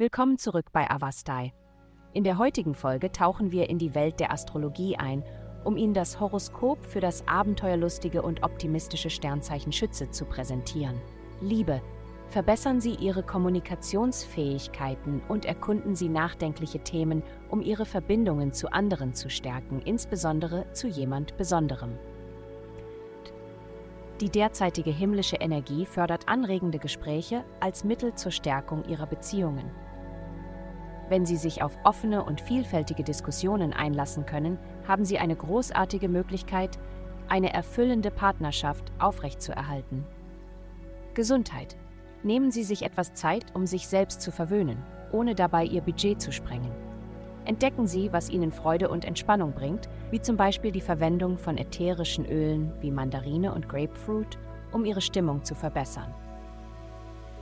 Willkommen zurück bei Avastai. In der heutigen Folge tauchen wir in die Welt der Astrologie ein, um Ihnen das Horoskop für das abenteuerlustige und optimistische Sternzeichen Schütze zu präsentieren. Liebe, verbessern Sie Ihre Kommunikationsfähigkeiten und erkunden Sie nachdenkliche Themen, um Ihre Verbindungen zu anderen zu stärken, insbesondere zu jemand Besonderem. Die derzeitige himmlische Energie fördert anregende Gespräche als Mittel zur Stärkung ihrer Beziehungen. Wenn Sie sich auf offene und vielfältige Diskussionen einlassen können, haben Sie eine großartige Möglichkeit, eine erfüllende Partnerschaft aufrechtzuerhalten. Gesundheit. Nehmen Sie sich etwas Zeit, um sich selbst zu verwöhnen, ohne dabei Ihr Budget zu sprengen. Entdecken Sie, was Ihnen Freude und Entspannung bringt, wie zum Beispiel die Verwendung von ätherischen Ölen wie Mandarine und Grapefruit, um Ihre Stimmung zu verbessern.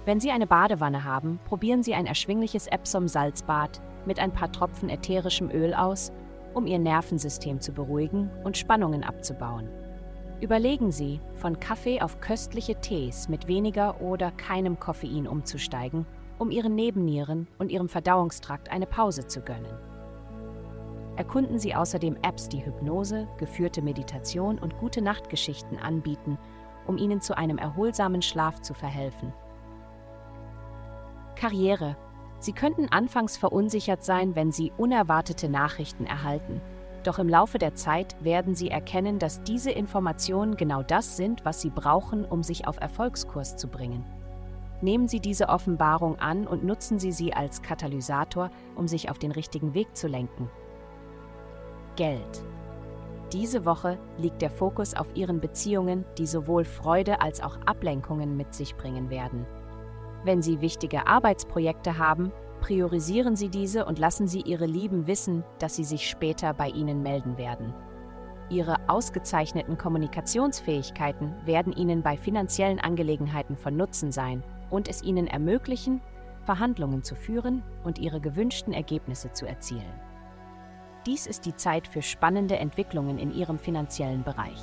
Wenn Sie eine Badewanne haben, probieren Sie ein erschwingliches Epsom-Salzbad mit ein paar Tropfen ätherischem Öl aus, um Ihr Nervensystem zu beruhigen und Spannungen abzubauen. Überlegen Sie, von Kaffee auf köstliche Tees mit weniger oder keinem Koffein umzusteigen, um Ihren Nebennieren und Ihrem Verdauungstrakt eine Pause zu gönnen. Erkunden Sie außerdem Apps, die Hypnose, geführte Meditation und gute Nachtgeschichten anbieten, um Ihnen zu einem erholsamen Schlaf zu verhelfen. Karriere. Sie könnten anfangs verunsichert sein, wenn Sie unerwartete Nachrichten erhalten. Doch im Laufe der Zeit werden Sie erkennen, dass diese Informationen genau das sind, was Sie brauchen, um sich auf Erfolgskurs zu bringen. Nehmen Sie diese Offenbarung an und nutzen Sie sie als Katalysator, um sich auf den richtigen Weg zu lenken. Geld. Diese Woche liegt der Fokus auf Ihren Beziehungen, die sowohl Freude als auch Ablenkungen mit sich bringen werden. Wenn Sie wichtige Arbeitsprojekte haben, priorisieren Sie diese und lassen Sie Ihre Lieben wissen, dass sie sich später bei Ihnen melden werden. Ihre ausgezeichneten Kommunikationsfähigkeiten werden Ihnen bei finanziellen Angelegenheiten von Nutzen sein und es Ihnen ermöglichen, Verhandlungen zu führen und Ihre gewünschten Ergebnisse zu erzielen. Dies ist die Zeit für spannende Entwicklungen in Ihrem finanziellen Bereich.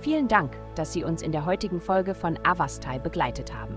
Vielen Dank, dass Sie uns in der heutigen Folge von Avastai begleitet haben.